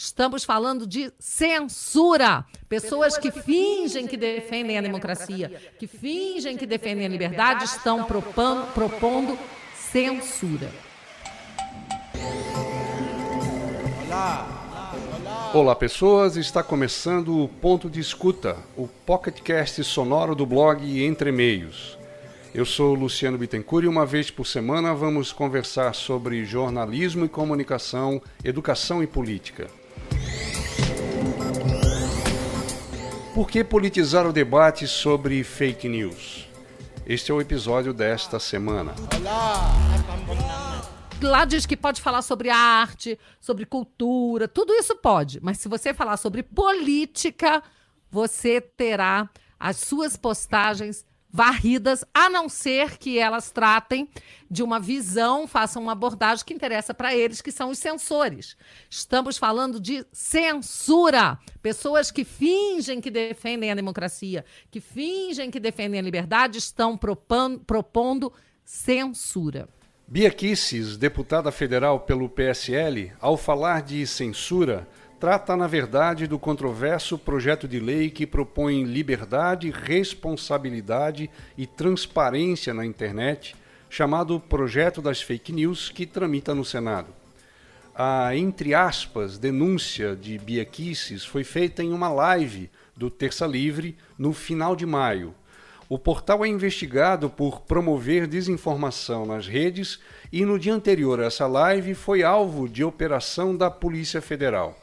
Estamos falando de censura. Pessoas que fingem que defendem a democracia, que fingem que defendem a liberdade, estão propondo, propondo censura. Olá, pessoas. Está começando o Ponto de Escuta, o pocketcast sonoro do blog Entre Meios. Eu sou Luciano Bittencourt e uma vez por semana vamos conversar sobre jornalismo e comunicação, educação e política. Por que politizar o debate sobre fake news? Este é o episódio desta semana. Lá diz que pode falar sobre arte, sobre cultura, tudo isso pode. Mas se você falar sobre política, você terá as suas postagens varridas, a não ser que elas tratem de uma visão, façam uma abordagem que interessa para eles, que são os censores. Estamos falando de censura. Pessoas que fingem que defendem a democracia, que fingem que defendem a liberdade, estão propondo, propondo censura. Bia Kisses, deputada federal pelo PSL, ao falar de censura, trata, na verdade, do controverso projeto de lei que propõe liberdade, responsabilidade e transparência na internet, chamado Projeto das Fake News, que tramita no Senado. A, entre aspas, denúncia de Bia foi feita em uma live do Terça Livre no final de maio, o portal é investigado por promover desinformação nas redes e no dia anterior a essa live foi alvo de operação da Polícia Federal.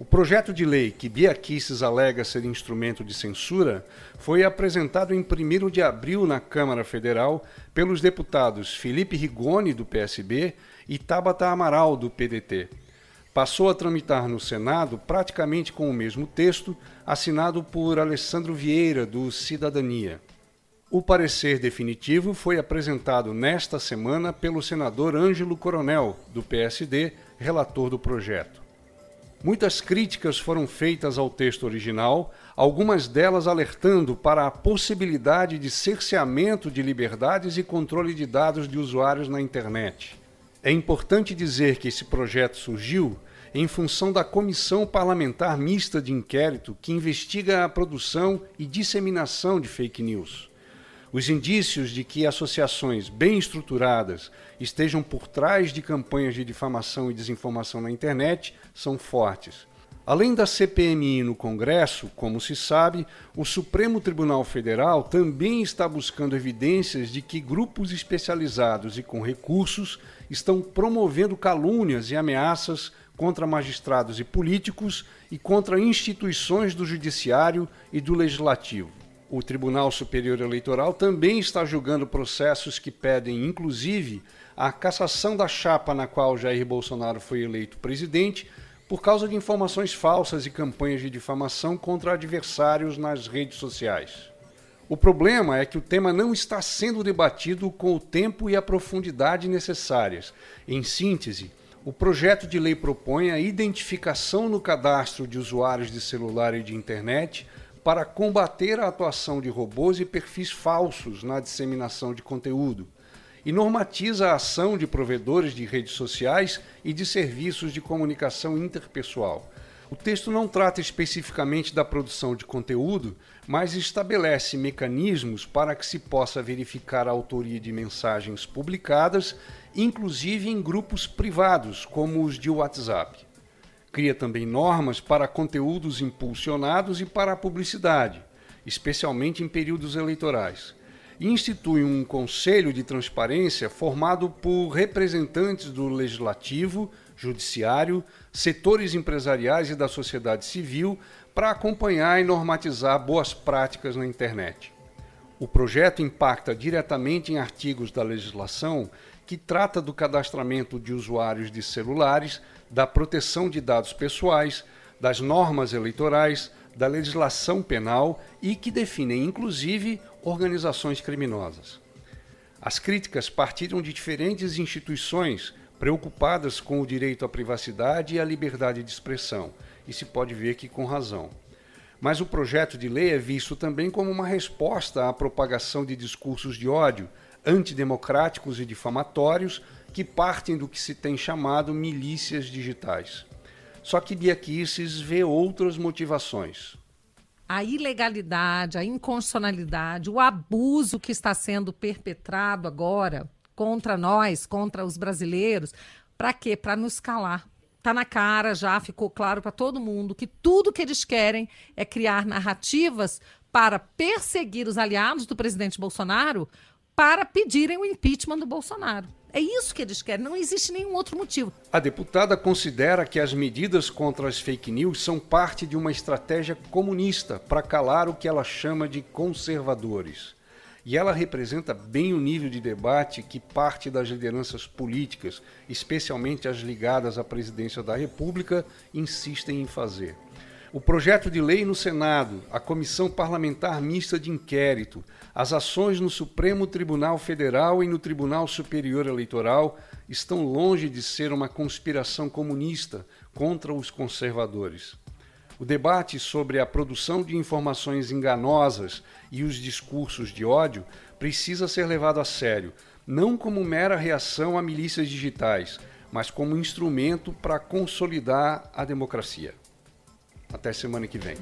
O projeto de lei que Bia alega ser instrumento de censura foi apresentado em 1 de abril na Câmara Federal pelos deputados Felipe Rigoni, do PSB, e Tabata Amaral, do PDT. Passou a tramitar no Senado praticamente com o mesmo texto, assinado por Alessandro Vieira, do Cidadania. O parecer definitivo foi apresentado nesta semana pelo senador Ângelo Coronel, do PSD, relator do projeto. Muitas críticas foram feitas ao texto original, algumas delas alertando para a possibilidade de cerceamento de liberdades e controle de dados de usuários na internet. É importante dizer que esse projeto surgiu em função da Comissão Parlamentar Mista de Inquérito que investiga a produção e disseminação de fake news. Os indícios de que associações bem estruturadas estejam por trás de campanhas de difamação e desinformação na internet são fortes. Além da CPMI no Congresso, como se sabe, o Supremo Tribunal Federal também está buscando evidências de que grupos especializados e com recursos estão promovendo calúnias e ameaças contra magistrados e políticos e contra instituições do Judiciário e do Legislativo. O Tribunal Superior Eleitoral também está julgando processos que pedem, inclusive, a cassação da chapa na qual Jair Bolsonaro foi eleito presidente por causa de informações falsas e campanhas de difamação contra adversários nas redes sociais. O problema é que o tema não está sendo debatido com o tempo e a profundidade necessárias. Em síntese, o projeto de lei propõe a identificação no cadastro de usuários de celular e de internet para combater a atuação de robôs e perfis falsos na disseminação de conteúdo e normatiza a ação de provedores de redes sociais e de serviços de comunicação interpessoal. O texto não trata especificamente da produção de conteúdo, mas estabelece mecanismos para que se possa verificar a autoria de mensagens publicadas, inclusive em grupos privados, como os de WhatsApp. Cria também normas para conteúdos impulsionados e para a publicidade, especialmente em períodos eleitorais. E institui um conselho de transparência formado por representantes do legislativo, judiciário, setores empresariais e da sociedade civil para acompanhar e normatizar boas práticas na internet. O projeto impacta diretamente em artigos da legislação que trata do cadastramento de usuários de celulares, da proteção de dados pessoais, das normas eleitorais, da legislação penal e que definem, inclusive, organizações criminosas. As críticas partiram de diferentes instituições preocupadas com o direito à privacidade e à liberdade de expressão, e se pode ver que com razão. Mas o projeto de lei é visto também como uma resposta à propagação de discursos de ódio, antidemocráticos e difamatórios que partem do que se tem chamado milícias digitais. Só que Bia Kicis vê outras motivações. A ilegalidade, a inconstitucionalidade, o abuso que está sendo perpetrado agora contra nós, contra os brasileiros, para quê? Para nos calar. Está na cara já, ficou claro para todo mundo que tudo que eles querem é criar narrativas para perseguir os aliados do presidente Bolsonaro para pedirem o impeachment do Bolsonaro. É isso que eles querem, não existe nenhum outro motivo. A deputada considera que as medidas contra as fake news são parte de uma estratégia comunista para calar o que ela chama de conservadores. E ela representa bem o nível de debate que parte das lideranças políticas, especialmente as ligadas à presidência da República, insistem em fazer. O projeto de lei no Senado, a comissão parlamentar mista de inquérito, as ações no Supremo Tribunal Federal e no Tribunal Superior Eleitoral estão longe de ser uma conspiração comunista contra os conservadores. O debate sobre a produção de informações enganosas e os discursos de ódio precisa ser levado a sério, não como mera reação a milícias digitais, mas como instrumento para consolidar a democracia. Até semana que vem.